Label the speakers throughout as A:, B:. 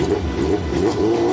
A: よっよっ。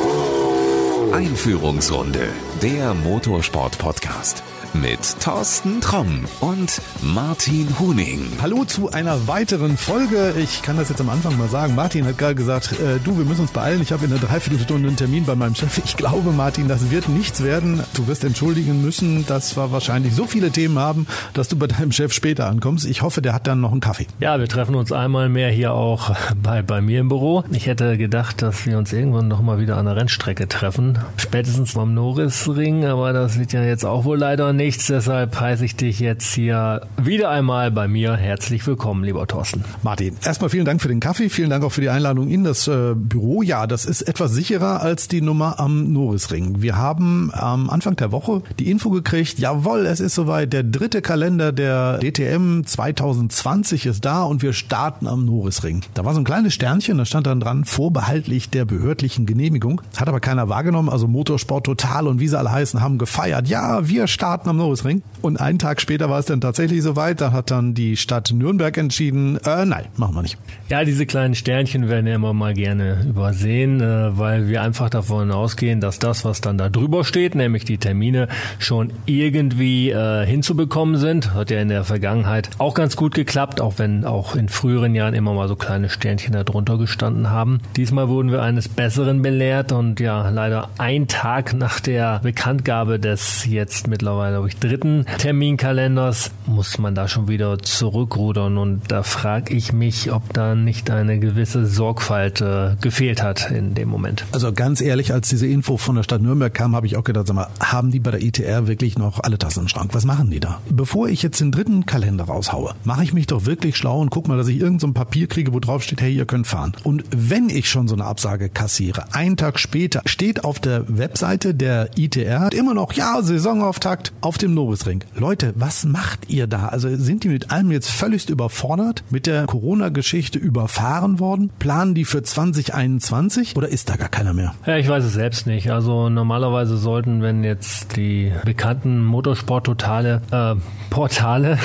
A: Einführungsrunde, der Motorsport-Podcast mit Thorsten Tromm und Martin Huning.
B: Hallo zu einer weiteren Folge. Ich kann das jetzt am Anfang mal sagen. Martin hat gerade gesagt, äh, du, wir müssen uns beeilen. Ich habe in einer Dreiviertelstunde einen Termin bei meinem Chef. Ich glaube, Martin, das wird nichts werden. Du wirst entschuldigen müssen, dass wir wahrscheinlich so viele Themen haben, dass du bei deinem Chef später ankommst. Ich hoffe, der hat dann noch einen Kaffee.
C: Ja, wir treffen uns einmal mehr hier auch bei, bei mir im Büro. Ich hätte gedacht, dass wir uns irgendwann noch mal wieder an der Rennstrecke treffen. Spätestens beim Norrisring, aber das wird ja jetzt auch wohl leider nicht nichts, deshalb heiße ich dich jetzt hier wieder einmal bei mir. Herzlich willkommen, lieber Thorsten.
B: Martin, erstmal vielen Dank für den Kaffee, vielen Dank auch für die Einladung in das äh, Büro. Ja, das ist etwas sicherer als die Nummer am Norrisring. Wir haben am Anfang der Woche die Info gekriegt, jawohl, es ist soweit, der dritte Kalender der DTM 2020 ist da und wir starten am Norrisring. Da war so ein kleines Sternchen, da stand dann dran, vorbehaltlich der behördlichen Genehmigung. Hat aber keiner wahrgenommen, also Motorsport Total und wie sie alle heißen, haben gefeiert. Ja, wir starten am Norrisring. Und einen Tag später war es dann tatsächlich soweit. Da hat dann die Stadt Nürnberg entschieden, äh, nein, machen wir nicht.
C: Ja, diese kleinen Sternchen werden ja immer mal gerne übersehen, äh, weil wir einfach davon ausgehen, dass das, was dann da drüber steht, nämlich die Termine, schon irgendwie äh, hinzubekommen sind. Hat ja in der Vergangenheit auch ganz gut geklappt, auch wenn auch in früheren Jahren immer mal so kleine Sternchen da drunter gestanden haben. Diesmal wurden wir eines Besseren belehrt und ja, leider ein Tag nach der Bekanntgabe des jetzt mittlerweile glaube ich, dritten Terminkalenders muss man da schon wieder zurückrudern. Und da frage ich mich, ob da nicht eine gewisse Sorgfalt äh, gefehlt hat in dem Moment.
B: Also ganz ehrlich, als diese Info von der Stadt Nürnberg kam, habe ich auch gedacht, sag mal, haben die bei der ITR wirklich noch alle Tassen im Schrank? Was machen die da? Bevor ich jetzt den dritten Kalender raushaue, mache ich mich doch wirklich schlau und guck mal, dass ich irgendein so Papier kriege, wo drauf steht, hey, ihr könnt fahren. Und wenn ich schon so eine Absage kassiere, einen Tag später steht auf der Webseite der ITR immer noch, ja, Saisonauftakt auf auf dem Nobisring. Leute, was macht ihr da? Also sind die mit allem jetzt völlig überfordert, mit der Corona-Geschichte überfahren worden? Planen die für 2021 oder ist da gar keiner mehr?
C: Ja, ich weiß es selbst nicht. Also normalerweise sollten, wenn jetzt die bekannten Motorsport-Totale äh, Portale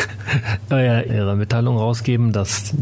C: äh, ihre Mitteilung rausgeben, dass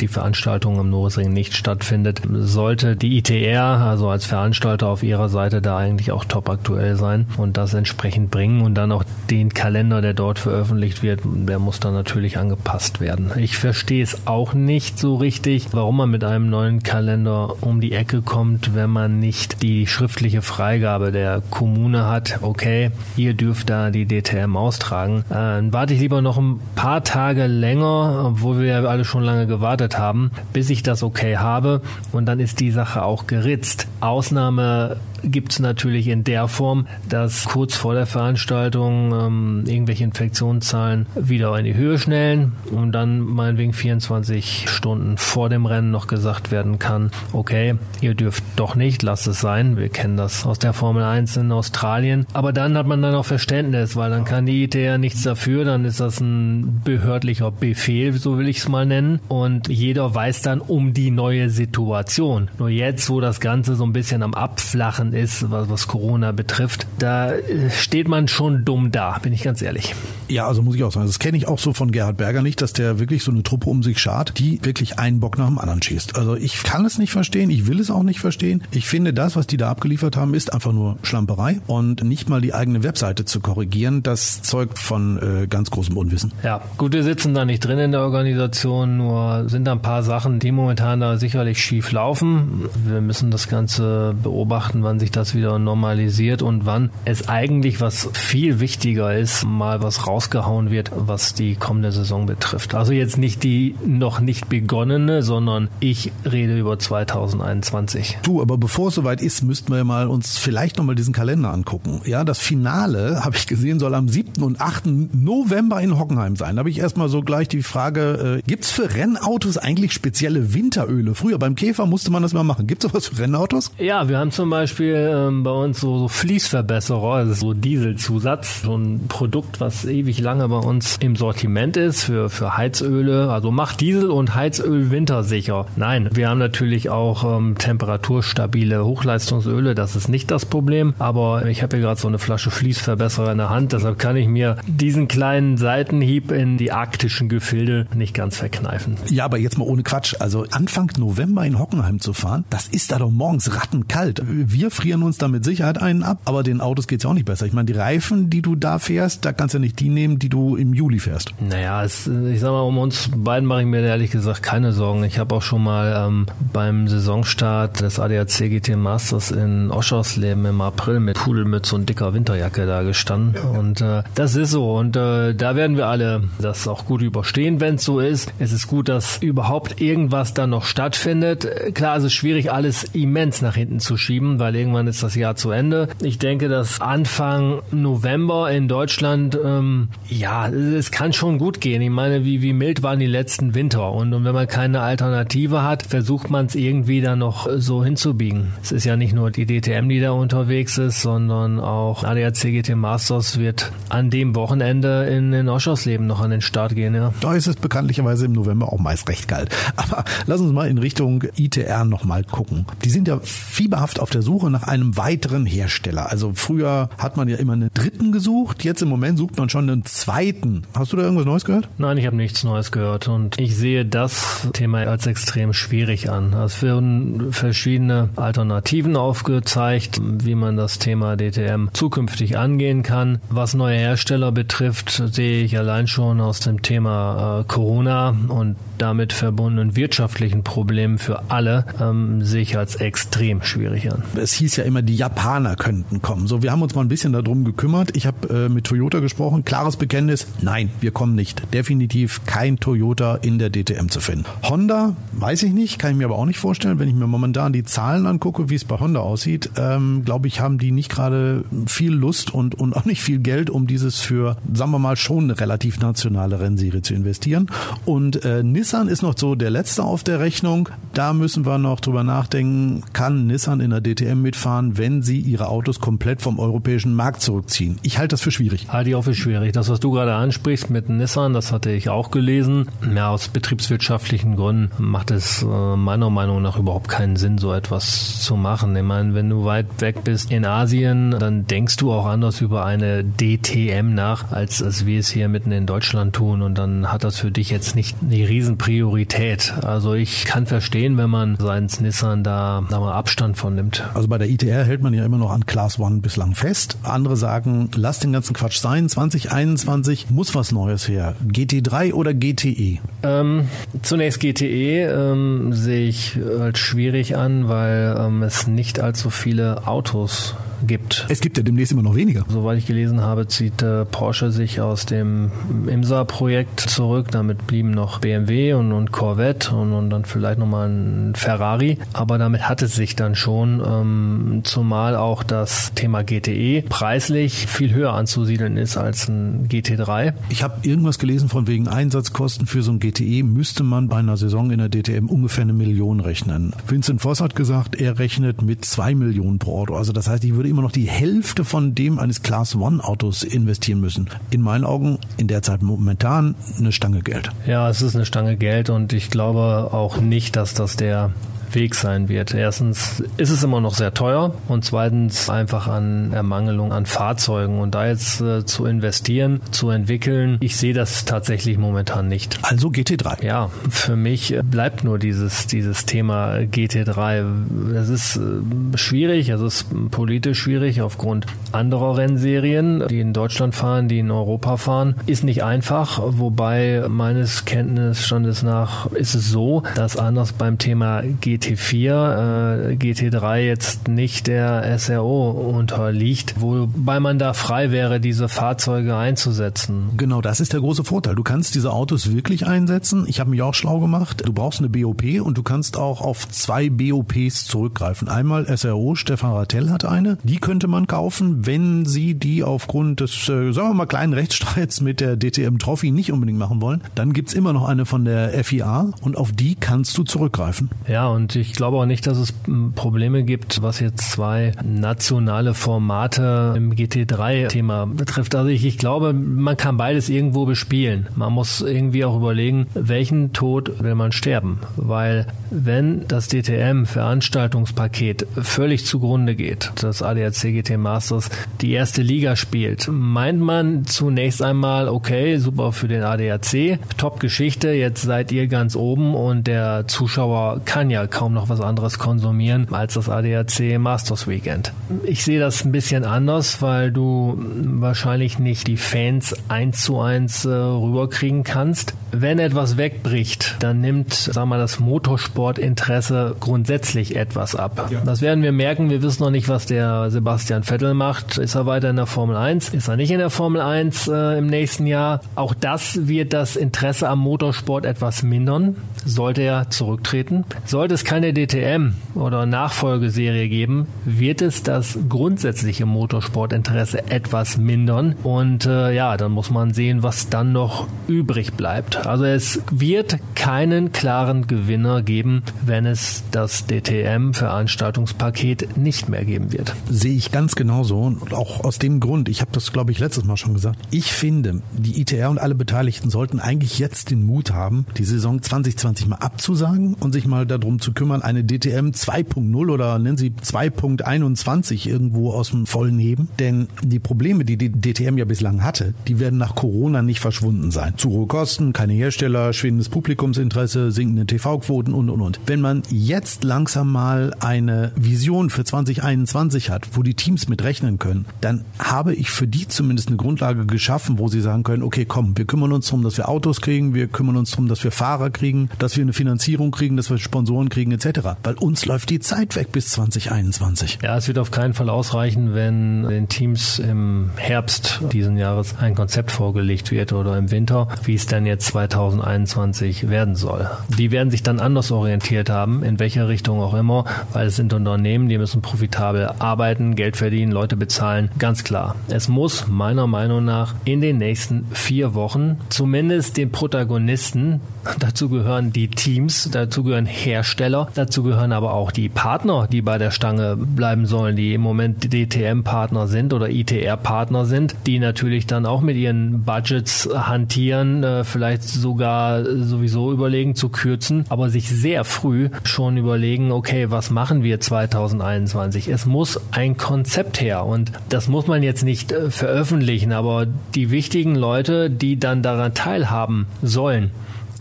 C: die Veranstaltung am Nobisring nicht stattfindet, sollte die ITR, also als Veranstalter auf ihrer Seite da eigentlich auch top aktuell sein und das entsprechend bringen und dann auch den Kalender, der dort veröffentlicht wird, der muss dann natürlich angepasst werden. Ich verstehe es auch nicht so richtig, warum man mit einem neuen Kalender um die Ecke kommt, wenn man nicht die schriftliche Freigabe der Kommune hat. Okay, ihr dürft da die DTM austragen. Dann warte ich lieber noch ein paar Tage länger, obwohl wir ja alle schon lange gewartet haben, bis ich das okay habe und dann ist die Sache auch geritzt. Ausnahme gibt es natürlich in der Form, dass kurz vor der Veranstaltung ähm, irgendwelche Infektionszahlen wieder in die Höhe schnellen und dann meinetwegen 24 Stunden vor dem Rennen noch gesagt werden kann, okay, ihr dürft doch nicht, lasst es sein. Wir kennen das aus der Formel 1 in Australien. Aber dann hat man dann auch Verständnis, weil dann kann die ITR nichts dafür, dann ist das ein behördlicher Befehl, so will ich es mal nennen. Und jeder weiß dann um die neue Situation. Nur jetzt, wo das Ganze so ein bisschen am Abflachen ist, was, was Corona betrifft, da äh, steht man schon dumm da, bin ich ganz ehrlich.
B: Ja, also muss ich auch sagen, das kenne ich auch so von Gerhard Berger nicht, dass der wirklich so eine Truppe um sich schart, die wirklich einen Bock nach dem anderen schießt. Also ich kann es nicht verstehen, ich will es auch nicht verstehen. Ich finde, das, was die da abgeliefert haben, ist einfach nur Schlamperei und nicht mal die eigene Webseite zu korrigieren, das zeugt von äh, ganz großem Unwissen.
C: Ja, gut, wir sitzen da nicht drin in der Organisation, nur sind da ein paar Sachen, die momentan da sicherlich schief laufen. Wir müssen das Ganze beobachten, wann sich das wieder normalisiert und wann es eigentlich, was viel wichtiger ist, mal was rausgehauen wird, was die kommende Saison betrifft. Also jetzt nicht die noch nicht begonnene, sondern ich rede über 2021.
B: Du, aber bevor es soweit ist, müssten wir mal uns vielleicht nochmal diesen Kalender angucken. Ja, das Finale, habe ich gesehen, soll am 7. und 8. November in Hockenheim sein. Da habe ich erstmal so gleich die Frage, äh, es für Rennautos eigentlich spezielle Winteröle? Früher beim Käfer musste man das mal machen. Gibt es sowas für Rennautos?
C: Ja, wir haben zum Beispiel Beispiel ähm, bei uns so, so Fließverbesserer, ist so Dieselzusatz, so ein Produkt, was ewig lange bei uns im Sortiment ist für, für Heizöle. Also macht Diesel und Heizöl wintersicher. Nein, wir haben natürlich auch ähm, temperaturstabile Hochleistungsöle, das ist nicht das Problem. Aber ich habe hier gerade so eine Flasche Fließverbesserer in der Hand, deshalb kann ich mir diesen kleinen Seitenhieb in die arktischen Gefilde nicht ganz verkneifen.
B: Ja, aber jetzt mal ohne Quatsch. Also Anfang November in Hockenheim zu fahren, das ist da doch morgens rattenkalt. Wir frieren uns da mit Sicherheit einen ab, aber den Autos geht's ja auch nicht besser. Ich meine, die Reifen, die du da fährst, da kannst du ja nicht die nehmen, die du im Juli fährst.
C: Naja, es, ich sag mal, um uns beiden mache ich mir ehrlich gesagt keine Sorgen. Ich habe auch schon mal ähm, beim Saisonstart des ADAC GT Masters in Oschersleben im April mit Pudelmütze und dicker Winterjacke da gestanden. Und äh, das ist so. Und äh, da werden wir alle das auch gut überstehen, wenn es so ist. Es ist gut, dass überhaupt irgendwas dann noch stattfindet. Klar, es ist schwierig, alles immens nach hinten zu schieben, weil irgendwann ist das Jahr zu Ende. Ich denke, dass Anfang November in Deutschland, ähm, ja, es kann schon gut gehen. Ich meine, wie, wie mild waren die letzten Winter? Und, und wenn man keine Alternative hat, versucht man es irgendwie dann noch so hinzubiegen. Es ist ja nicht nur die DTM, die da unterwegs ist, sondern auch ADAC GT Masters wird an dem Wochenende in, in Oschersleben noch an den Start gehen. Ja.
B: Da ist es bekanntlicherweise im November auch meist recht kalt. Aber lass uns mal in Richtung ITR nochmal gucken. Die sind ja fieberhaft auf der Suche nach einem weiteren Hersteller. Also früher hat man ja immer einen dritten gesucht, jetzt im Moment sucht man schon einen zweiten. Hast du da irgendwas Neues gehört?
C: Nein, ich habe nichts Neues gehört und ich sehe das Thema als extrem schwierig an. Es werden verschiedene Alternativen aufgezeigt, wie man das Thema DTM zukünftig angehen kann. Was neue Hersteller betrifft, sehe ich allein schon aus dem Thema äh, Corona und damit verbundenen wirtschaftlichen Problemen für alle ähm, sehe ich als extrem schwierig an.
B: Es hieß ja immer, die Japaner könnten kommen. So, wir haben uns mal ein bisschen darum gekümmert. Ich habe äh, mit Toyota gesprochen. Klares Bekenntnis, nein, wir kommen nicht. Definitiv kein Toyota in der DTM zu finden. Honda, weiß ich nicht, kann ich mir aber auch nicht vorstellen. Wenn ich mir momentan die Zahlen angucke, wie es bei Honda aussieht, ähm, glaube ich, haben die nicht gerade viel Lust und, und auch nicht viel Geld, um dieses für, sagen wir mal, schon eine relativ nationale Rennserie zu investieren. Und äh, Nissan ist noch so der letzte auf der Rechnung. Da müssen wir noch drüber nachdenken, kann Nissan in der DTM mitfahren, wenn sie ihre Autos komplett vom europäischen Markt zurückziehen. Ich halte das für schwierig.
C: Halte ich auch für schwierig. Das, was du gerade ansprichst mit Nissan, das hatte ich auch gelesen. Ja, aus betriebswirtschaftlichen Gründen macht es äh, meiner Meinung nach überhaupt keinen Sinn, so etwas zu machen. Ich meine, wenn du weit weg bist in Asien, dann denkst du auch anders über eine DTM nach, als, als wir es hier mitten in Deutschland tun. Und dann hat das für dich jetzt nicht eine Riesenpriorität. Also ich kann verstehen, wenn man seins Nissan da, da mal Abstand von nimmt.
B: Also bei der ITR hält man ja immer noch an Class One bislang fest. Andere sagen, lass den ganzen Quatsch sein. 2021 muss was Neues her. GT3 oder GTE?
C: Ähm, zunächst GTE ähm, sehe ich als schwierig an, weil ähm, es nicht allzu viele Autos gibt.
B: Es gibt ja demnächst immer noch weniger.
C: Soweit ich gelesen habe, zieht äh, Porsche sich aus dem IMSA-Projekt zurück. Damit blieben noch BMW und, und Corvette und, und dann vielleicht nochmal ein Ferrari. Aber damit hat es sich dann schon, ähm, zumal auch das Thema GTE preislich viel höher anzusiedeln ist als ein GT3.
B: Ich habe irgendwas gelesen von wegen Einsatzkosten für so ein GTE müsste man bei einer Saison in der DTM ungefähr eine Million rechnen. Vincent Voss hat gesagt, er rechnet mit zwei Millionen pro Auto. Also das heißt, ich würde immer noch die Hälfte von dem eines Class One Autos investieren müssen. In meinen Augen in der Zeit momentan eine Stange Geld.
C: Ja, es ist eine Stange Geld und ich glaube auch nicht, dass das der Weg sein wird. Erstens ist es immer noch sehr teuer und zweitens einfach an Ermangelung an Fahrzeugen. Und da jetzt äh, zu investieren, zu entwickeln, ich sehe das tatsächlich momentan nicht.
B: Also GT3.
C: Ja, für mich bleibt nur dieses, dieses Thema GT3. Es ist äh, schwierig, es ist politisch schwierig aufgrund anderer Rennserien, die in Deutschland fahren, die in Europa fahren. Ist nicht einfach, wobei meines Kenntnisstandes nach ist es so, dass anders beim Thema GT GT4, äh, GT3 jetzt nicht der SRO unterliegt, wobei man da frei wäre, diese Fahrzeuge einzusetzen.
B: Genau, das ist der große Vorteil. Du kannst diese Autos wirklich einsetzen. Ich habe mich auch schlau gemacht. Du brauchst eine BOP und du kannst auch auf zwei BOPs zurückgreifen. Einmal SRO, Stefan Rattel hat eine. Die könnte man kaufen, wenn sie die aufgrund des, äh, sagen wir mal, kleinen Rechtsstreits mit der DTM Trophy nicht unbedingt machen wollen. Dann gibt's immer noch eine von der FIA und auf die kannst du zurückgreifen.
C: Ja, und Ich glaube auch nicht, dass es Probleme gibt, was jetzt zwei nationale Formate im GT3-Thema betrifft. Also ich, ich glaube, man kann beides irgendwo bespielen. Man muss irgendwie auch überlegen, welchen Tod will man sterben. Weil wenn das DTM-Veranstaltungspaket völlig zugrunde geht, das ADAC GT Masters die erste Liga spielt, meint man zunächst einmal, okay, super für den ADAC, Top-Geschichte, jetzt seid ihr ganz oben und der Zuschauer kann ja kaum noch was anderes konsumieren als das ADAC Masters Weekend. Ich sehe das ein bisschen anders, weil du wahrscheinlich nicht die Fans eins zu eins äh, rüberkriegen kannst. Wenn etwas wegbricht, dann nimmt, sag mal, das Motorsportinteresse grundsätzlich etwas ab. Ja. Das werden wir merken. Wir wissen noch nicht, was der Sebastian Vettel macht. Ist er weiter in der Formel 1? Ist er nicht in der Formel 1 äh, im nächsten Jahr? Auch das wird das Interesse am Motorsport etwas mindern. Sollte er zurücktreten? Sollte es keine DTM oder Nachfolgeserie geben, wird es das grundsätzliche Motorsportinteresse etwas mindern. Und äh, ja, dann muss man sehen, was dann noch übrig bleibt. Also es wird keinen klaren Gewinner geben, wenn es das DTM-Veranstaltungspaket nicht mehr geben wird.
B: Sehe ich ganz genauso und auch aus dem Grund, ich habe das glaube ich letztes Mal schon gesagt, ich finde, die ITR und alle Beteiligten sollten eigentlich jetzt den Mut haben, die Saison 2020 mal abzusagen und sich mal darum zu kümmern, eine DTM 2.0 oder nennen Sie 2.21 irgendwo aus dem Vollen heben. Denn die Probleme, die die DTM ja bislang hatte, die werden nach Corona nicht verschwunden sein. Zu hohe Kosten, keine Hersteller, schwindendes Publikumsinteresse, sinkende TV-Quoten und, und, und. Wenn man jetzt langsam mal eine Vision für 2021 hat, wo die Teams mit rechnen können, dann habe ich für die zumindest eine Grundlage geschaffen, wo sie sagen können, okay, komm, wir kümmern uns darum, dass wir Autos kriegen, wir kümmern uns darum, dass wir Fahrer kriegen, dass wir eine Finanzierung kriegen, dass wir Sponsoren kriegen etc. Weil uns läuft die Zeit weg bis 2021.
C: Ja, es wird auf keinen Fall ausreichen, wenn den Teams im Herbst diesen Jahres ein Konzept vorgelegt wird oder im Winter, wie es dann jetzt 2021 werden soll. Die werden sich dann anders orientiert haben, in welcher Richtung auch immer, weil es sind Unternehmen, die müssen profitabel arbeiten, Geld verdienen, Leute bezahlen, ganz klar. Es muss meiner Meinung nach in den nächsten vier Wochen zumindest den Protagonisten, dazu gehören die Teams, dazu gehören Hersteller, dazu gehören aber auch die Partner, die bei der Stange bleiben sollen, die im Moment DTM-Partner sind oder ITR-Partner sind, die natürlich dann auch mit ihren Budgets hantieren, äh, vielleicht sogar sowieso überlegen zu kürzen, aber sich sehr früh schon überlegen, okay, was machen wir 2021? Es muss ein Konzept her und das muss man jetzt nicht äh, veröffentlichen, aber die wichtigen Leute, die dann daran teilhaben sollen,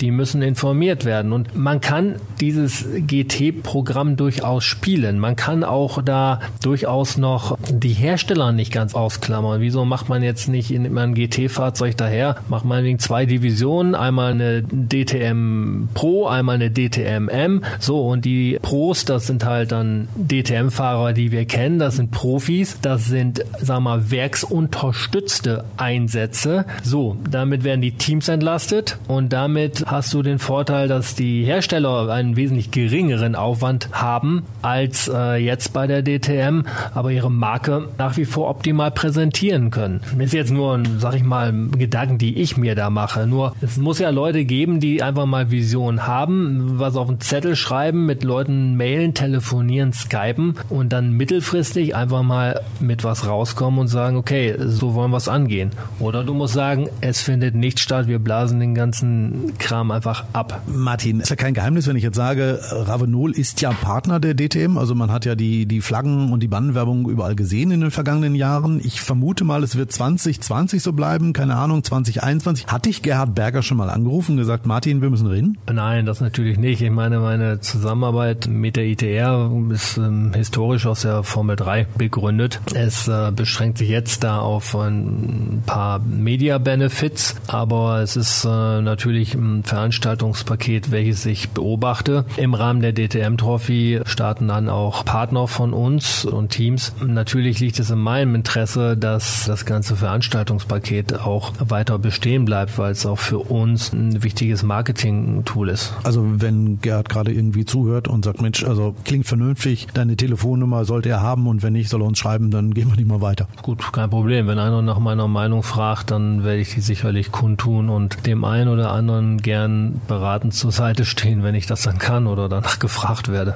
C: die müssen informiert werden. Und man kann dieses GT-Programm durchaus spielen. Man kann auch da durchaus noch die Hersteller nicht ganz ausklammern. Wieso macht man jetzt nicht in ein GT-Fahrzeug daher? Macht man wegen zwei Divisionen, einmal eine DTM Pro, einmal eine DTM M. So, und die Pros, das sind halt dann DTM-Fahrer, die wir kennen, das sind Profis, das sind, sagen wir mal, werksunterstützte Einsätze. So, damit werden die Teams entlastet und damit hast du den Vorteil, dass die Hersteller einen wesentlich geringeren Aufwand haben als äh, jetzt bei der DTM, aber ihre Marke nach wie vor optimal präsentieren können. Das ist jetzt nur, sag ich mal, Gedanken, die ich mir da mache. Nur es muss ja Leute geben, die einfach mal Visionen haben, was auf einen Zettel schreiben, mit Leuten mailen, telefonieren, skypen und dann mittelfristig einfach mal mit was rauskommen und sagen, okay, so wollen wir es angehen. Oder du musst sagen, es findet nicht statt, wir blasen den ganzen Kram Kram einfach ab.
B: Martin, ist ja kein Geheimnis, wenn ich jetzt sage, Ravenol ist ja Partner der DTM. Also man hat ja die, die Flaggen und die Bannenwerbung überall gesehen in den vergangenen Jahren. Ich vermute mal, es wird 2020 so bleiben, keine Ahnung, 2021. Hatte ich Gerhard Berger schon mal angerufen und gesagt, Martin, wir müssen reden?
C: Nein, das natürlich nicht. Ich meine, meine Zusammenarbeit mit der ITR ist ähm, historisch aus der Formel 3 begründet. Es äh, beschränkt sich jetzt da auf ein paar Media-Benefits, aber es ist äh, natürlich ein Veranstaltungspaket, welches ich beobachte. Im Rahmen der DTM Trophy starten dann auch Partner von uns und Teams. Natürlich liegt es in meinem Interesse, dass das ganze Veranstaltungspaket auch weiter bestehen bleibt, weil es auch für uns ein wichtiges Marketing-Tool ist.
B: Also wenn Gerhard gerade irgendwie zuhört und sagt, Mensch, also klingt vernünftig, deine Telefonnummer sollte er haben und wenn nicht, soll er uns schreiben, dann gehen wir nicht mal weiter.
C: Gut, kein Problem. Wenn einer nach meiner Meinung fragt, dann werde ich die sicherlich kundtun und dem einen oder anderen gerne gern beratend zur Seite stehen, wenn ich das dann kann oder danach gefragt werde.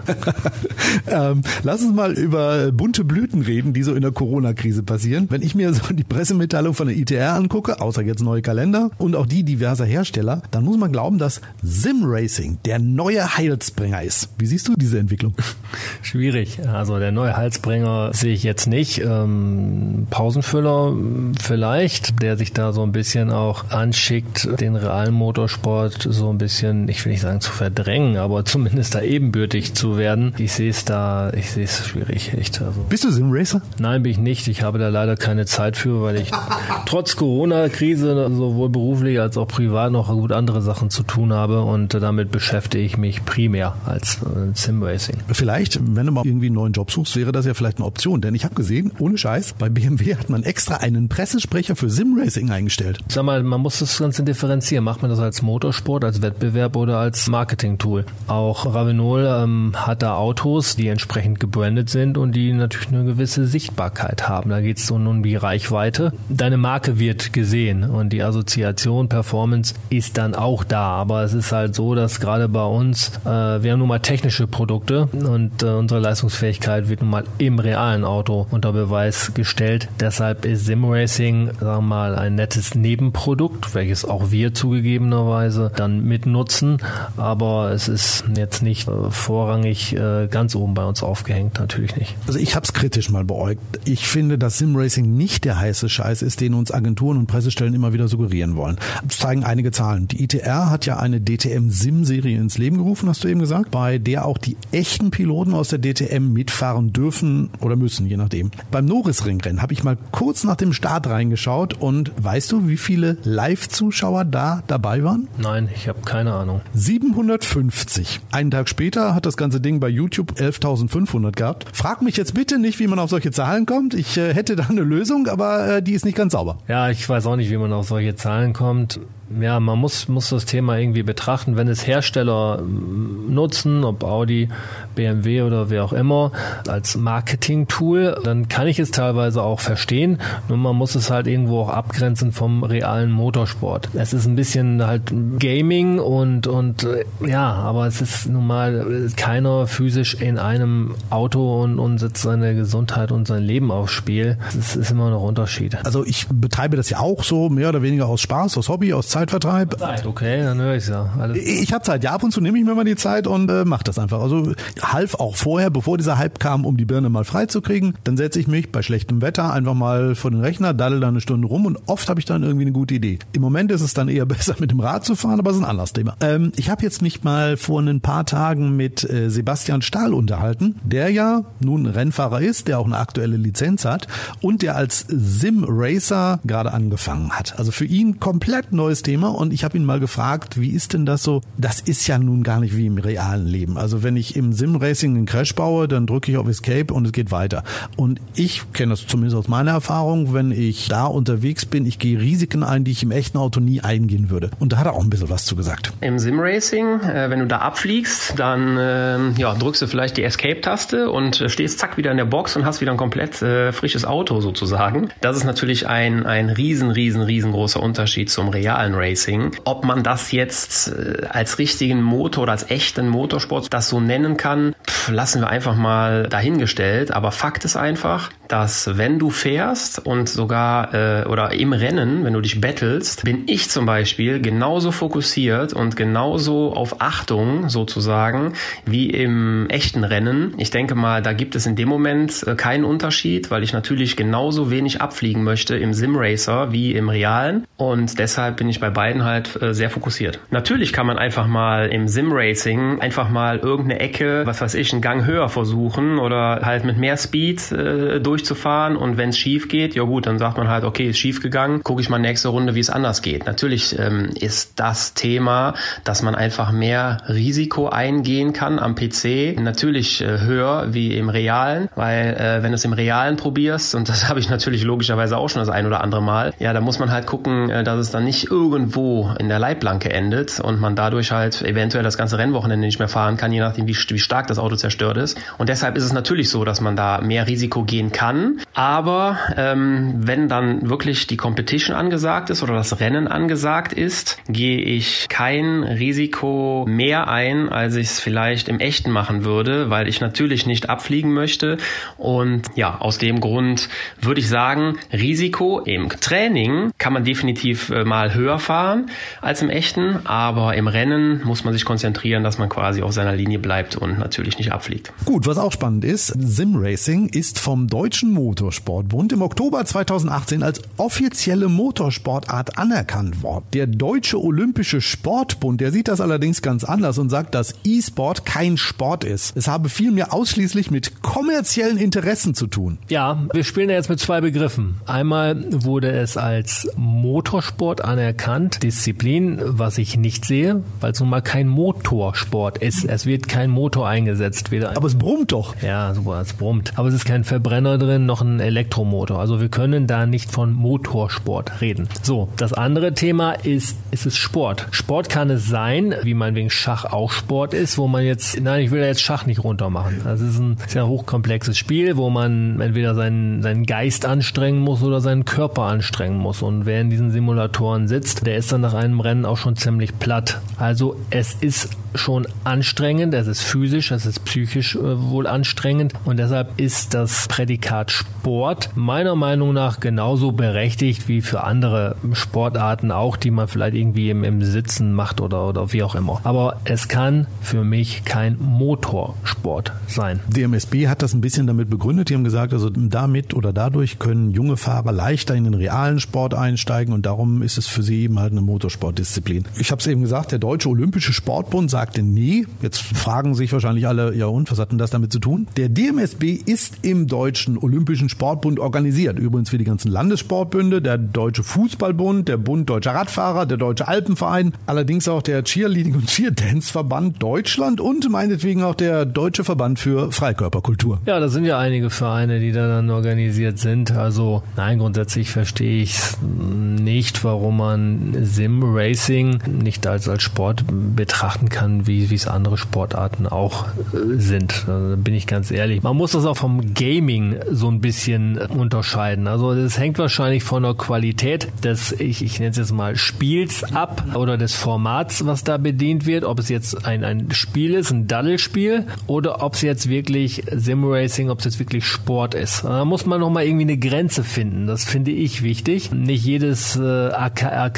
B: ähm, lass uns mal über bunte Blüten reden, die so in der Corona-Krise passieren. Wenn ich mir so die Pressemitteilung von der ITR angucke, außer jetzt neue Kalender und auch die diverser Hersteller, dann muss man glauben, dass Sim Racing der neue Heilsbringer ist. Wie siehst du diese Entwicklung?
C: Schwierig. Also der neue Heilsbringer sehe ich jetzt nicht. Ähm, Pausenfüller vielleicht, der sich da so ein bisschen auch anschickt, den realen Motorsport so ein bisschen, ich will nicht sagen zu verdrängen, aber zumindest da ebenbürtig zu werden. Ich sehe es da, ich sehe es schwierig, echt. Also.
B: Bist du Simracer?
C: Nein, bin ich nicht. Ich habe da leider keine Zeit für, weil ich trotz Corona-Krise sowohl beruflich als auch privat noch gut andere Sachen zu tun habe und damit beschäftige ich mich primär als äh, Simracing.
B: Vielleicht, wenn du mal irgendwie einen neuen Job suchst, wäre das ja vielleicht eine Option, denn ich habe gesehen, ohne Scheiß, bei BMW hat man extra einen Pressesprecher für Simracing eingestellt.
C: Sag mal, man muss das Ganze differenzieren. Macht man das als Motorsport, als Wettbewerb oder als Marketing-Tool? Auch Ravenol ähm, hat da Autos, die entsprechend gebrandet sind und die natürlich eine gewisse Sichtbarkeit haben. Da geht es so nun um die Reichweite. Deine Marke wird gesehen und die Assoziation Performance ist dann auch da. Aber es ist halt so, dass gerade bei uns, äh, wir haben nun mal technische Produkte und äh, unsere Leistungsfähigkeit wird nun mal im realen Auto unter Beweis gestellt. Deshalb ist Simracing, sagen wir mal, ein nettes Nebenprodukt, welches auch wir zugegebenerweise dann mitnutzen. Aber es ist jetzt nicht äh, vorrangig äh, ganz oben bei uns aufgehängt, natürlich nicht.
B: Also ich habe es kritisch mal beäugt. Ich finde, dass Simracing nicht der heiße Scheiß ist, den uns Agenturen und Pressestellen immer wieder suggerieren wollen. Das zeigen einige Zahlen. Die ITR hat ja eine DTM Sim-Serie ins Leben gerufen, hast du eben gesagt, bei der auch die echten Piloten aus der DTM mitfahren dürfen oder müssen, je nachdem. Beim Norrisring-Rennen habe ich mal kurz nach dem Start reingeschaut und weißt du, wie viele Live-Zuschauer da dabei waren?
C: Nein, ich habe keine Ahnung.
B: 750. Einen Tag später hat das ganze Ding bei YouTube 11.500 gehabt. Frag mich jetzt bitte nicht, wie man auf solche Zahlen kommt. Ich äh, hätte da eine Lösung, aber äh, die ist nicht ganz sauber.
C: Ja, ich weiß auch nicht, wie man auf solche Zahlen kommt ja, man muss, muss das Thema irgendwie betrachten. Wenn es Hersteller ähm, nutzen, ob Audi, BMW oder wer auch immer, als Marketing-Tool, dann kann ich es teilweise auch verstehen. Nur man muss es halt irgendwo auch abgrenzen vom realen Motorsport. Es ist ein bisschen halt Gaming und, und äh, ja, aber es ist nun mal keiner physisch in einem Auto und, und setzt seine Gesundheit und sein Leben aufs Spiel. Es ist immer noch Unterschied.
B: Also ich betreibe das ja auch so mehr oder weniger aus Spaß, aus Hobby, aus Zeit Zeitvertreib.
C: Zeit, okay, dann höre ich ja.
B: Alles. Ich habe Zeit, ja, ab und zu nehme ich mir mal die Zeit und äh, mache das einfach. Also half auch vorher, bevor dieser Hype kam, um die Birne mal freizukriegen. Dann setze ich mich bei schlechtem Wetter einfach mal vor den Rechner, daddel da eine Stunde rum und oft habe ich dann irgendwie eine gute Idee. Im Moment ist es dann eher besser mit dem Rad zu fahren, aber es ist ein anderes Thema. Ähm, ich habe jetzt mich mal vor ein paar Tagen mit äh, Sebastian Stahl unterhalten, der ja nun Rennfahrer ist, der auch eine aktuelle Lizenz hat und der als Sim Racer gerade angefangen hat. Also für ihn komplett neues Thema und ich habe ihn mal gefragt, wie ist denn das so? Das ist ja nun gar nicht wie im realen Leben. Also wenn ich im Sim-Racing einen Crash baue, dann drücke ich auf Escape und es geht weiter. Und ich kenne das zumindest aus meiner Erfahrung, wenn ich da unterwegs bin, ich gehe Risiken ein, die ich im echten Auto nie eingehen würde. Und da hat er auch ein bisschen was zu gesagt.
D: Im Sim-Racing, äh, wenn du da abfliegst, dann äh, ja, drückst du vielleicht die Escape-Taste und äh, stehst zack wieder in der Box und hast wieder ein komplett äh, frisches Auto sozusagen. Das ist natürlich ein, ein riesen, riesen, riesengroßer Unterschied zum realen Racing. Ob man das jetzt äh, als richtigen Motor oder als echten Motorsport das so nennen kann, pff, lassen wir einfach mal dahingestellt. Aber Fakt ist einfach, dass wenn du fährst und sogar äh, oder im Rennen, wenn du dich battlest, bin ich zum Beispiel genauso fokussiert und genauso auf Achtung sozusagen wie im echten Rennen. Ich denke mal, da gibt es in dem Moment äh, keinen Unterschied, weil ich natürlich genauso wenig abfliegen möchte im Simracer wie im realen und deshalb bin ich bei beiden halt äh, sehr fokussiert. Natürlich kann man einfach mal im Sim-Racing einfach mal irgendeine Ecke, was weiß ich, einen Gang höher versuchen oder halt mit mehr Speed äh, durchzufahren und wenn es schief geht, ja gut, dann sagt man halt, okay, ist schief gegangen, gucke ich mal nächste Runde, wie es anders geht. Natürlich ähm, ist das Thema, dass man einfach mehr Risiko eingehen kann am PC, natürlich äh, höher wie im Realen, weil äh, wenn du es im Realen probierst, und das habe ich natürlich logischerweise auch schon das ein oder andere Mal, ja, da muss man halt gucken, äh, dass es dann nicht irgendwo in der Leitplanke endet und man dadurch halt eventuell das ganze Rennwochenende nicht mehr fahren kann, je nachdem, wie, wie stark das Auto zerstört ist. Und deshalb ist es natürlich so, dass man da mehr Risiko gehen kann. Aber ähm, wenn dann wirklich die Competition angesagt ist oder das Rennen angesagt ist, gehe ich kein Risiko mehr ein, als ich es vielleicht im echten machen würde, weil ich natürlich nicht abfliegen möchte. Und ja, aus dem Grund würde ich sagen, Risiko im Training kann man definitiv äh, mal höher fahren als im echten, aber im Rennen muss man sich konzentrieren, dass man quasi auf seiner Linie bleibt und natürlich nicht abfliegt.
B: Gut, was auch spannend ist, Simracing ist vom Deutschen Motorsportbund im Oktober 2018 als offizielle Motorsportart anerkannt worden. Der Deutsche Olympische Sportbund, der sieht das allerdings ganz anders und sagt, dass E-Sport kein Sport ist. Es habe vielmehr ausschließlich mit kommerziellen Interessen zu tun.
C: Ja, wir spielen ja jetzt mit zwei Begriffen. Einmal wurde es als Motorsport anerkannt, Disziplin, was ich nicht sehe, weil es nun mal kein Motorsport ist. Es wird kein Motor eingesetzt. Weder
B: Aber es brummt doch.
C: Ja, super, es brummt. Aber es ist kein Verbrenner drin, noch ein Elektromotor. Also wir können da nicht von Motorsport reden. So, das andere Thema ist, ist es Sport. Sport kann es sein, wie man wegen Schach auch Sport ist, wo man jetzt, nein, ich will jetzt Schach nicht runter machen. Das ist ein sehr hochkomplexes Spiel, wo man entweder seinen, seinen Geist anstrengen muss oder seinen Körper anstrengen muss. Und wer in diesen Simulatoren sitzt, der ist dann nach einem Rennen auch schon ziemlich platt. Also es ist schon anstrengend, es ist physisch, es ist psychisch äh, wohl anstrengend und deshalb ist das Prädikat Sport meiner Meinung nach genauso berechtigt wie für andere Sportarten auch, die man vielleicht irgendwie im, im Sitzen macht oder, oder wie auch immer. Aber es kann für mich kein Motorsport sein.
B: DMSB hat das ein bisschen damit begründet. Die haben gesagt, also damit oder dadurch können junge Fahrer leichter in den realen Sport einsteigen und darum ist es für sie eben halt eine Motorsportdisziplin. Ich habe es eben gesagt, der Deutsche Olympische Sportbund sagte nee. Jetzt fragen sich wahrscheinlich alle, ja und, was hat denn das damit zu tun? Der DMSB ist im Deutschen Olympischen Sportbund organisiert. Übrigens für die ganzen Landessportbünde, der Deutsche Fußballbund, der Bund Deutscher Radfahrer, der Deutsche Alpenverein, allerdings auch der Cheerleading und Cheerdance Verband Deutschland und meinetwegen auch der Deutsche Verband für Freikörperkultur.
C: Ja, das sind ja einige Vereine, die da dann organisiert sind. Also nein, grundsätzlich verstehe ich nicht, warum man Sim Racing nicht als, als Sport betrachten kann, wie wie es andere Sportarten auch äh, sind. Da bin ich ganz ehrlich. Man muss das auch vom Gaming so ein bisschen unterscheiden. Also das hängt wahrscheinlich von der Qualität des, ich, ich nenne es jetzt mal Spiels ab oder des Formats, was da bedient wird. Ob es jetzt ein, ein Spiel ist, ein Daddelspiel oder ob es jetzt wirklich Simracing, ob es jetzt wirklich Sport ist. Da muss man nochmal irgendwie eine Grenze finden. Das finde ich wichtig. Nicht jedes äh,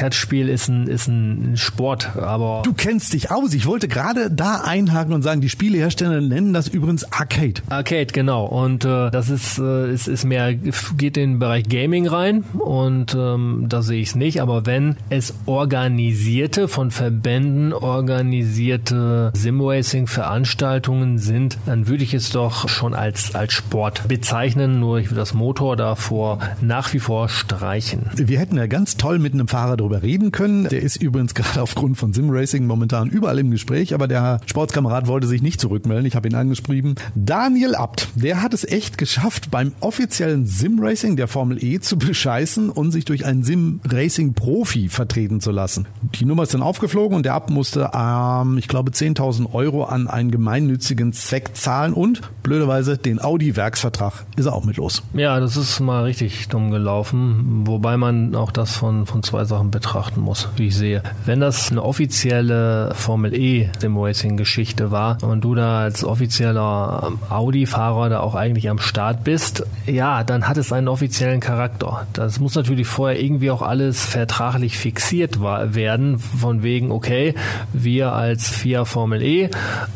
C: Arcade-Spiel ist ein, ist ein Sport, aber...
B: Du kennst dich aus. Ich wollte gerade da einhaken und sagen, die Spielehersteller nennen das übrigens Arcade.
C: Arcade, genau. Und äh, das ist, äh, ist, ist mehr, geht in den Bereich Gaming rein und ähm, da sehe ich es nicht. Aber wenn es organisierte, von Verbänden organisierte Simracing-Veranstaltungen sind, dann würde ich es doch schon als, als Sport bezeichnen. Nur ich würde das Motor davor nach wie vor streichen.
B: Wir hätten ja ganz toll mit einem Fahrer darüber reden können. Der ist übrigens gerade aufgrund von Simracing momentan überall im Gespräch, aber der Sportskamerad wollte sich nicht zurückmelden. Ich habe ihn angeschrieben. Daniel Abt, der hat es echt geschafft, beim offiziellen Simracing der Formel E zu bescheißen und sich durch einen Simracing-Profi vertreten zu lassen. Die Nummer ist dann aufgeflogen und der Abt musste, ähm, ich glaube, 10.000 Euro an einen gemeinnützigen Zweck zahlen und blöderweise den Audi-Werksvertrag ist er auch mit los.
C: Ja, das ist mal richtig dumm gelaufen, wobei man auch das von, von zwei Sachen betrachten muss, wie ich sehe. Wenn das eine offizielle Formel E Simracing-Geschichte war und du da als offizieller Audi-Fahrer da auch eigentlich am Start bist, ja, dann hat es einen offiziellen Charakter. Das muss natürlich vorher irgendwie auch alles vertraglich fixiert werden, von wegen, okay, wir als FIA Formel E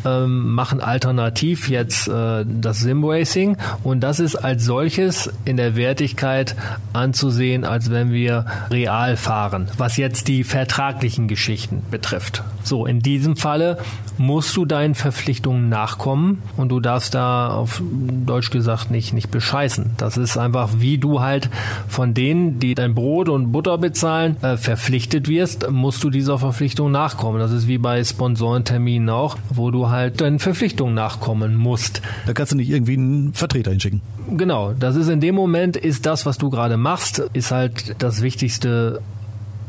C: ähm, machen alternativ jetzt äh, das Simracing und das ist als solches in der Wertigkeit anzusehen, als wenn wir real fahren, was jetzt die vertraglichen Geschichten betrifft. So, in diesem Falle musst du deinen Verpflichtungen nachkommen und du darfst da auf Deutsch gesagt nicht, nicht bescheißen. Das ist einfach, wie du halt von denen, die dein Brot und Butter bezahlen, äh, verpflichtet wirst, musst du dieser Verpflichtung nachkommen. Das ist wie bei Sponsorenterminen auch, wo du halt deinen Verpflichtungen nachkommen musst.
B: Da kannst du nicht irgendwie einen Vertreter hinschicken.
C: Genau, das ist in dem Moment, ist das, was du gerade machst, ist halt das Wichtigste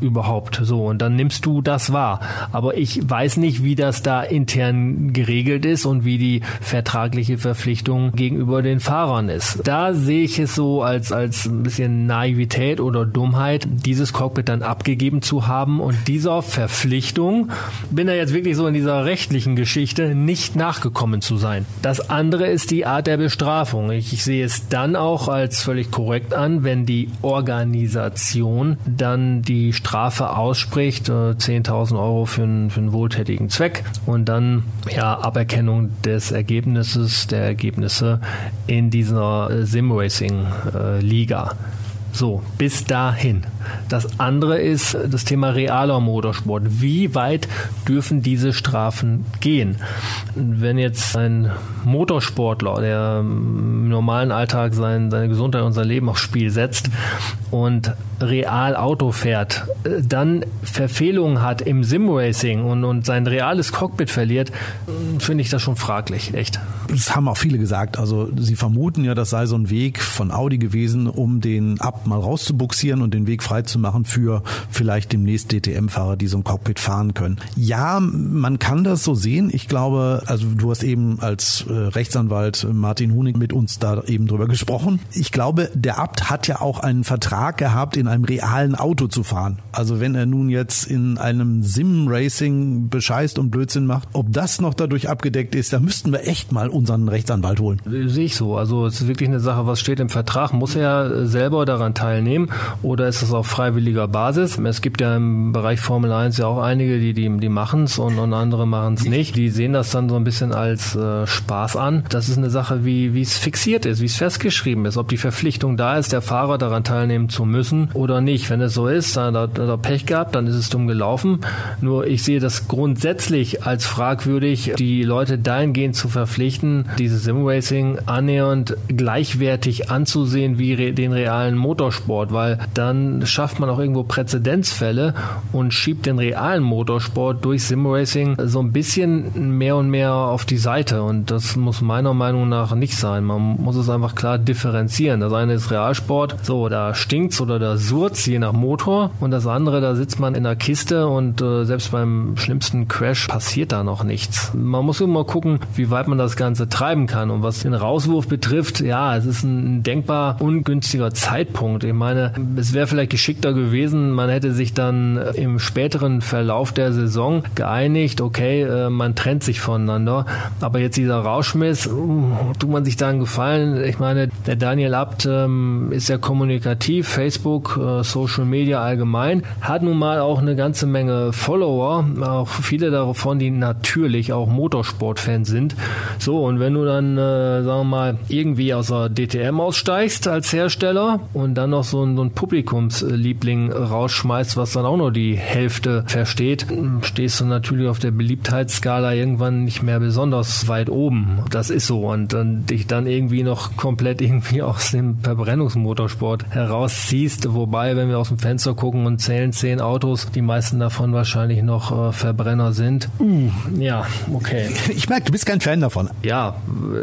C: überhaupt? So, und dann nimmst du das wahr. Aber ich weiß nicht, wie das da intern geregelt ist und wie die vertragliche Verpflichtung gegenüber den Fahrern ist. Da sehe ich es so als, als ein bisschen Naivität oder Dummheit, dieses Cockpit dann abgegeben zu haben und dieser Verpflichtung, bin da jetzt wirklich so in dieser rechtlichen Geschichte, nicht nachgekommen zu sein. Das andere ist die Art der Bestrafung. Ich, ich sehe es dann auch als völlig korrekt an, wenn die Organisation dann die Strafe ausspricht, 10.000 äh, Euro für einen, für einen wohltätigen Zweck und dann ja Aberkennung des Ergebnisses, der Ergebnisse in dieser äh, Simracing-Liga. Äh, so, bis dahin. Das andere ist das Thema realer Motorsport. Wie weit dürfen diese Strafen gehen? Wenn jetzt ein Motorsportler, der im normalen Alltag sein, seine Gesundheit und sein Leben aufs Spiel setzt und real Auto fährt, dann Verfehlungen hat im Simracing und, und sein reales Cockpit verliert, finde ich das schon fraglich, echt.
B: Das haben auch viele gesagt. Also sie vermuten ja, das sei so ein Weg von Audi gewesen, um den ab mal rauszubuxieren und den Weg frei zu machen für vielleicht demnächst DTM-Fahrer, die so ein Cockpit fahren können. Ja, man kann das so sehen. Ich glaube, also du hast eben als äh, Rechtsanwalt Martin Hunig mit uns da eben drüber gesprochen. Ich glaube, der Abt hat ja auch einen Vertrag gehabt, in einem realen Auto zu fahren. Also wenn er nun jetzt in einem Sim-Racing bescheißt und Blödsinn macht, ob das noch dadurch abgedeckt ist, da müssten wir echt mal unseren Rechtsanwalt holen.
C: Sehe ich so. Also es ist wirklich eine Sache, was steht im Vertrag. Muss er selber daran teilnehmen oder ist es auf freiwilliger Basis? Es gibt ja im Bereich Formel 1 ja auch einige, die, die, die machen es und, und andere machen es nicht. Die sehen das dann so ein bisschen als äh, Spaß an. Das ist eine Sache, wie wie es fixiert ist, wie es festgeschrieben ist, ob die Verpflichtung da ist, der Fahrer daran teilnehmen zu müssen oder nicht. Wenn es so ist, dann hat er Pech gehabt, dann ist es dumm gelaufen. Nur ich sehe das grundsätzlich als fragwürdig, die Leute dahingehend zu verpflichten, dieses Simracing annähernd gleichwertig anzusehen wie re den realen Motorsport, weil dann schafft man auch irgendwo Präzedenzfälle und schiebt den realen Motorsport durch Simracing so ein bisschen mehr und mehr auf die Seite und das muss meiner Meinung nach nicht sein. Man muss es einfach klar differenzieren. Das eine ist Realsport, so da stinkt's oder da surzt je nach Motor und das andere, da sitzt man in der Kiste und äh, selbst beim schlimmsten Crash passiert da noch nichts. Man muss immer gucken, wie weit man das Ganze treiben kann und was den Rauswurf betrifft, ja, es ist ein denkbar ungünstiger Zeitpunkt. Ich meine, es wäre vielleicht geschickter gewesen, man hätte sich dann im späteren Verlauf der Saison geeinigt, okay, äh, man trennt sich voneinander, aber jetzt dieser Rauschmiss, uh, tut man sich da einen Gefallen? Ich meine, der Daniel Abt ähm, ist ja kommunikativ, Facebook, äh, Social Media allgemein, hat nun mal auch eine ganze Menge Follower, auch viele davon, die natürlich auch Motorsportfans sind. So, und wenn du dann, äh, sagen wir mal, irgendwie aus der DTM aussteigst als Hersteller und dann noch so ein, so ein Publikumsliebling rausschmeißt, was dann auch nur die Hälfte versteht, stehst du natürlich auf der Beliebtheitsskala irgendwann nicht mehr besonders weit oben. Das ist so. Und dann dich dann irgendwie noch komplett irgendwie aus dem Verbrennungsmotorsport herausziehst, wobei, wenn wir aus dem Fenster gucken und zählen zehn Autos, die meisten davon wahrscheinlich noch äh, Verbrenner sind. Uh, ja, okay.
B: Ich merke, du bist kein Fan davon.
C: Ja,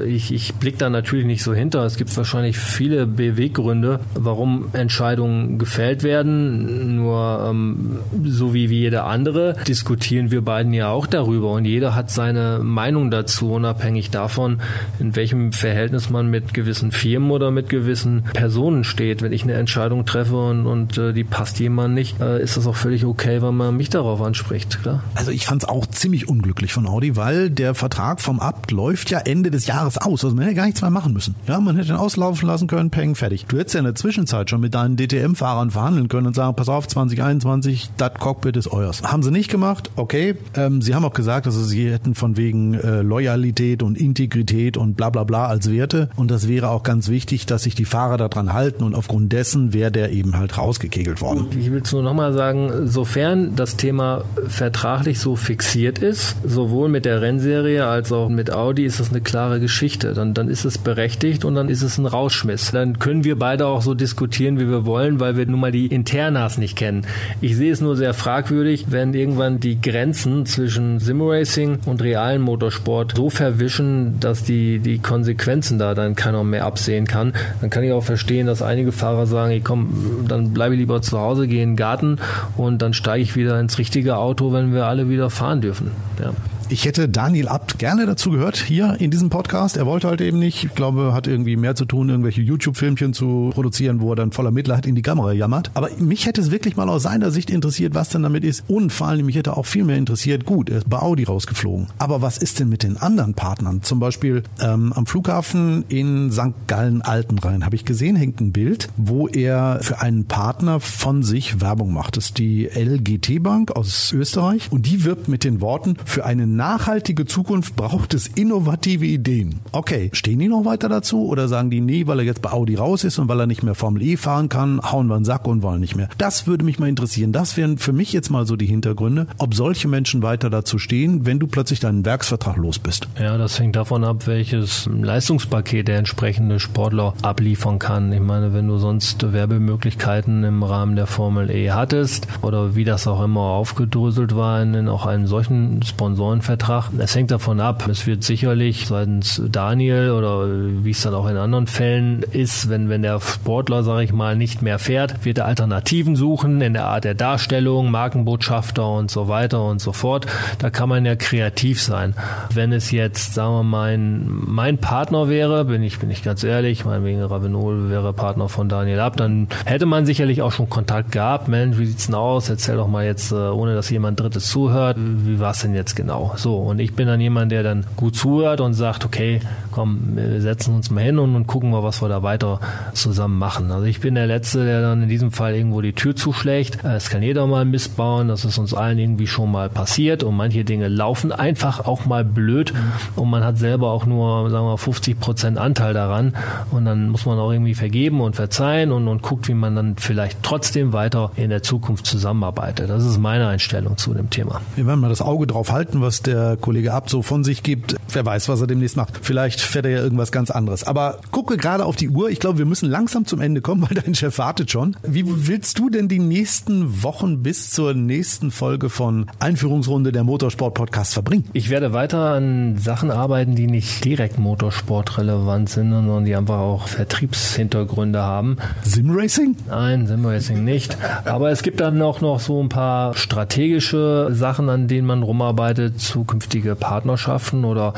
C: ich, ich blicke da natürlich nicht so hinter. Es gibt wahrscheinlich viele Beweggründe, warum Entscheidungen gefällt werden. Nur ähm, so wie, wie jeder andere diskutieren wir beiden ja auch darüber und jeder hat seine Meinung dazu, unabhängig davon, in welchem Verhältnis man mit gewissen Firmen oder mit gewissen Personen steht. Wenn ich eine Entscheidung treffe und, und äh, die passt jemand nicht, äh, ist das auch völlig okay, wenn man mich darauf anspricht. Klar?
B: Also ich fand es auch ziemlich unglücklich von Audi, weil der Vertrag vom Abt läuft ja Ende des Jahres aus. Also man hätte gar nichts mehr machen müssen. Ja, man hätte ihn auslaufen lassen können, peng, fertig. Du hättest ja in der Zwischenzeit schon mit deinen DTM-Fahrern verhandeln können und sagen, pass auf, 2021, das Cockpit ist euers. Haben sie nicht gemacht, okay. Ähm, sie haben auch gesagt, dass sie hätten von wegen äh, Loyalität und Integrität und bla bla bla als Werte. Und das wäre auch ganz wichtig, dass sich die Fahrer daran halten und aufgrund dessen wäre der eben halt rausgekegelt worden.
C: Ich will es nur nochmal sagen, sofern das Thema vertraglich so fixiert ist, sowohl mit der Rennserie als auch mit Audi, ist das eine klare Geschichte. Dann, dann ist es berechtigt und dann ist es ein Rauschmiss. Dann können wir beide auch so diskutieren, wie wir wollen, weil wir nun mal die Internas nicht kennen. Ich sehe es nur sehr fragwürdig, wenn irgendwann die Grenzen zwischen Simracing und realen Motorsport so verwischen, dass die, die Konsequenzen da dann keiner mehr absehen kann. Dann kann ich auch verstehen, dass einige Fahrer sagen, ich komm, dann bleibe ich lieber zu Hause, gehe in den Garten und dann steige ich wieder ins richtige Auto, wenn wir alle wieder fahren dürfen. Ja.
B: Ich hätte Daniel Abt gerne dazu gehört hier in diesem Podcast. Er wollte halt eben nicht. Ich glaube, hat irgendwie mehr zu tun, irgendwelche YouTube-Filmchen zu produzieren, wo er dann voller Mitleid in die Kamera jammert. Aber mich hätte es wirklich mal aus seiner Sicht interessiert, was denn damit ist. Und vor allem, mich hätte auch viel mehr interessiert, gut, er ist bei Audi rausgeflogen. Aber was ist denn mit den anderen Partnern? Zum Beispiel ähm, am Flughafen in St. Gallen-Altenrhein habe ich gesehen, hängt ein Bild, wo er für einen Partner von sich Werbung macht. Das ist die LGT Bank aus Österreich und die wirbt mit den Worten für einen nachhaltige Zukunft braucht es innovative Ideen. Okay, stehen die noch weiter dazu oder sagen die, nee, weil er jetzt bei Audi raus ist und weil er nicht mehr Formel E fahren kann, hauen wir einen Sack und wollen nicht mehr. Das würde mich mal interessieren. Das wären für mich jetzt mal so die Hintergründe, ob solche Menschen weiter dazu stehen, wenn du plötzlich deinen Werksvertrag los bist.
C: Ja, das hängt davon ab, welches Leistungspaket der entsprechende Sportler abliefern kann. Ich meine, wenn du sonst Werbemöglichkeiten im Rahmen der Formel E hattest oder wie das auch immer aufgedröselt war in auch einem solchen Sponsorenvertrag, Vertrag. Es hängt davon ab. Es wird sicherlich seitens Daniel oder wie es dann auch in anderen Fällen ist, wenn, wenn der Sportler, sage ich mal, nicht mehr fährt, wird er Alternativen suchen in der Art der Darstellung, Markenbotschafter und so weiter und so fort. Da kann man ja kreativ sein. Wenn es jetzt, sagen wir mal, mein, mein Partner wäre, bin ich, bin ich ganz ehrlich, meinetwegen Ravenol wäre Partner von Daniel Ab, dann hätte man sicherlich auch schon Kontakt gehabt. Mensch, wie sieht's denn aus? Erzähl doch mal jetzt, äh, ohne dass jemand Drittes zuhört, wie war es denn jetzt genau? So, und ich bin dann jemand, der dann gut zuhört und sagt, okay, komm, wir setzen uns mal hin und, und gucken mal, was wir da weiter zusammen machen. Also ich bin der Letzte, der dann in diesem Fall irgendwo die Tür zuschlägt. Es kann jeder mal missbauen, das ist uns allen irgendwie schon mal passiert und manche Dinge laufen einfach auch mal blöd und man hat selber auch nur, sagen wir, 50 Prozent Anteil daran und dann muss man auch irgendwie vergeben und verzeihen und, und guckt, wie man dann vielleicht trotzdem weiter in der Zukunft zusammenarbeitet. Das ist meine Einstellung zu dem Thema.
B: Wir werden mal das Auge drauf halten, was der der Kollege Abt so von sich gibt. Wer weiß, was er demnächst macht. Vielleicht fährt er ja irgendwas ganz anderes. Aber gucke gerade auf die Uhr. Ich glaube, wir müssen langsam zum Ende kommen, weil dein Chef wartet schon. Wie willst du denn die nächsten Wochen bis zur nächsten Folge von Einführungsrunde der Motorsport Podcast verbringen?
C: Ich werde weiter an Sachen arbeiten, die nicht direkt Motorsport relevant sind, sondern die einfach auch Vertriebshintergründe haben.
B: Simracing?
C: Nein, Simracing nicht. Aber es gibt dann auch noch so ein paar strategische Sachen, an denen man rumarbeitet, zukünftige Partnerschaften oder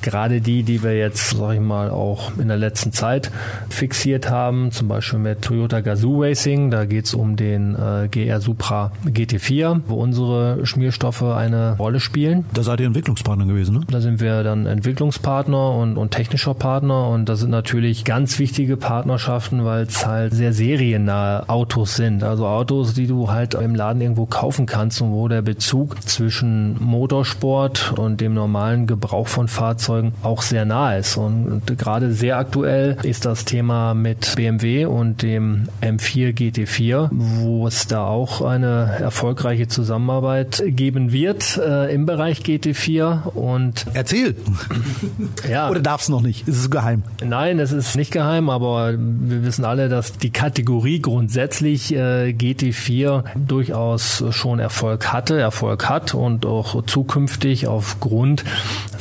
C: gerade die, die wir jetzt, sag ich mal, auch in der letzten Zeit fixiert haben, zum Beispiel mit Toyota Gazoo Racing. Da geht es um den äh, GR Supra GT4, wo unsere Schmierstoffe eine Rolle spielen.
B: Da seid ihr Entwicklungspartner gewesen, ne?
C: Da sind wir dann Entwicklungspartner und, und technischer Partner und das sind natürlich ganz wichtige Partnerschaften, weil es halt sehr seriennahe Autos sind. Also Autos, die du halt im Laden irgendwo kaufen kannst und wo der Bezug zwischen Motorsport und dem normalen Gebrauch von Fahrzeugen auch sehr nah ist. Und gerade sehr aktuell ist das Thema mit BMW und dem M4 GT4, wo es da auch eine erfolgreiche Zusammenarbeit geben wird äh, im Bereich GT4 und
B: erzähl. ja. Oder darf es noch nicht? Ist es geheim?
C: Nein, es ist nicht geheim, aber wir wissen alle, dass die Kategorie grundsätzlich äh, GT4 durchaus schon Erfolg hatte, Erfolg hat und auch zukünftig aufgrund,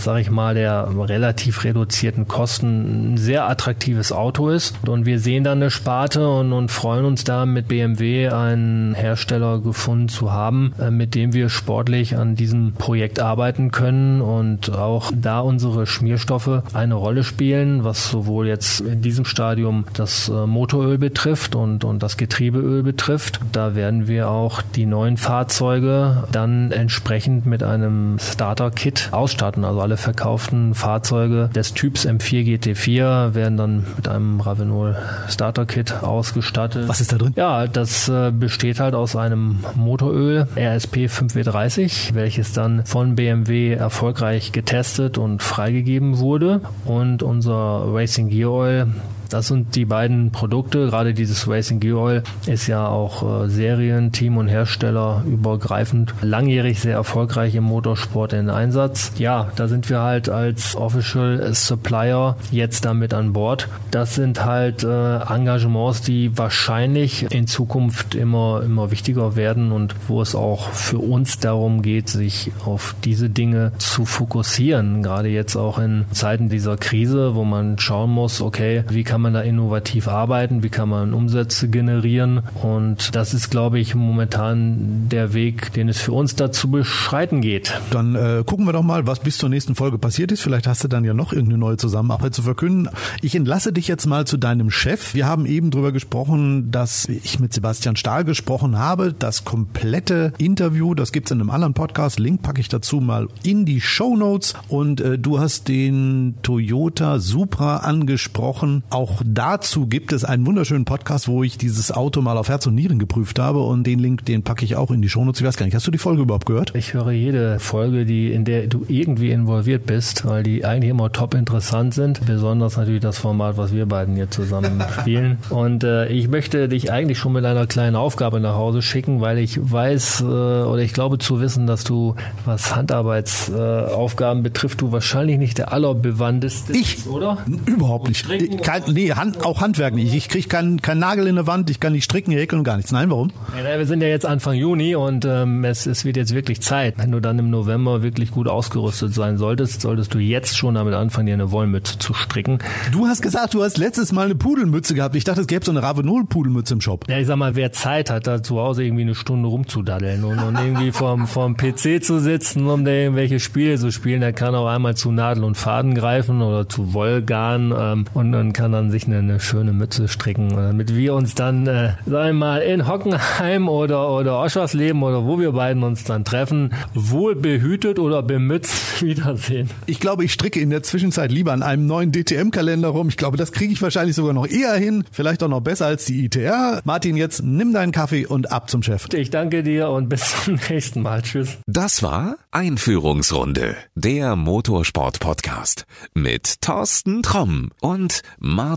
C: sage ich mal, der relativ reduzierten Kosten ein sehr attraktives Auto ist. Und wir sehen dann eine Sparte und, und freuen uns da mit BMW einen Hersteller gefunden zu haben, äh, mit dem wir sportlich an diesem Projekt arbeiten können und auch da unsere Schmierstoffe eine Rolle spielen, was sowohl jetzt in diesem Stadium das äh, Motoröl betrifft und, und das Getriebeöl betrifft. Da werden wir auch die neuen Fahrzeuge dann entsprechend mit einem Starter-Kit ausstatten. Also alle verkauften Fahrzeuge des Typs M4 GT4 werden dann mit einem Ravenol Starter-Kit ausgestattet.
B: Was ist da drin?
C: Ja, das äh, besteht halt aus einem Motoröl RSP 5W30, welches dann von BMW erfolgreich getestet und freigegeben wurde. Und unser Racing Gear Oil Das sind die beiden Produkte. Gerade dieses Racing Gear Oil ist ja auch äh, Serien, Team und Hersteller übergreifend langjährig sehr erfolgreich im Motorsport in Einsatz. Ja, da sind wir halt als Official Supplier jetzt damit an Bord. Das sind halt äh, Engagements, die wahrscheinlich in Zukunft immer, immer wichtiger werden und wo es auch für uns darum geht, sich auf diese Dinge zu fokussieren. Gerade jetzt auch in Zeiten dieser Krise, wo man schauen muss, okay, wie kann man da innovativ arbeiten, wie kann man Umsätze generieren und das ist, glaube ich, momentan der Weg, den es für uns dazu beschreiten geht.
B: Dann äh, gucken wir doch mal, was bis zur nächsten Folge passiert ist. Vielleicht hast du dann ja noch irgendeine neue Zusammenarbeit zu verkünden. Ich entlasse dich jetzt mal zu deinem Chef. Wir haben eben darüber gesprochen, dass ich mit Sebastian Stahl gesprochen habe. Das komplette Interview, das gibt's in einem anderen Podcast. Link packe ich dazu mal in die Show Notes. Und äh, du hast den Toyota Supra angesprochen. Auch dazu gibt es einen wunderschönen Podcast, wo ich dieses Auto mal auf Herz und Nieren geprüft habe. Und den Link, den packe ich auch in die Show Notes. Ich weiß gar nicht, hast du die Folge überhaupt gehört?
C: Ich höre jede Folge, die in der du irgendwie involviert bist, weil die eigentlich immer top interessant sind. Besonders natürlich das Format, was wir beiden hier zusammen spielen. Und äh, ich möchte dich eigentlich schon mit einer kleinen Aufgabe nach Hause schicken, weil ich weiß äh, oder ich glaube zu wissen, dass du, was Handarbeitsaufgaben äh, betrifft, du wahrscheinlich nicht der allerbewandteste
B: ich, oder? Überhaupt nicht. Kein, nee, Hand, auch Handwerk nicht. Ich kriege keinen kein Nagel in der Wand, ich kann nicht stricken, häkeln und gar nichts. Nein, warum?
C: Ja, wir sind ja jetzt Anfang Juni und ähm, es, es wird jetzt wirklich Zeit. Wenn du dann im November wirklich gut ausgerüstet sein solltest, solltest du jetzt schon damit anfangen, dir eine Wollmütze zu stricken.
B: Du hast gesagt, du hast letztes Mal eine Pudelmütze gehabt. Ich dachte, es gäbe so eine Ravenol-Pudelmütze im Shop.
C: Ja, ich sag mal, wer Zeit hat, da zu Hause irgendwie eine Stunde rumzudaddeln und, und irgendwie vorm, vorm PC zu sitzen, um da irgendwelche Spiele zu spielen, der kann auch einmal zu Nadel und Faden greifen oder zu Wollgarn ähm, und, und kann dann sich eine, eine schöne Mütze stricken, damit wir uns dann, äh, sagen wir mal, in Hockenheim oder, oder Oschersleben oder wo wir beiden uns dann treffen, wohl behütet oder bemützt wiedersehen.
B: Ich glaube, ich stricke in der Zwischenzeit lieber an einem neuen DTM-Kalender rum. Ich glaube, das kriege ich wahrscheinlich sogar noch eher hin. Vielleicht auch noch besser als die ITR. Martin, jetzt nimm deinen Kaffee und ab zum Chef.
C: Ich danke dir und bis zum nächsten Mal. Tschüss.
A: Das war Einführungsrunde, der Motorsport-Podcast mit Thorsten Tromm und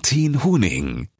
A: Martin Huning.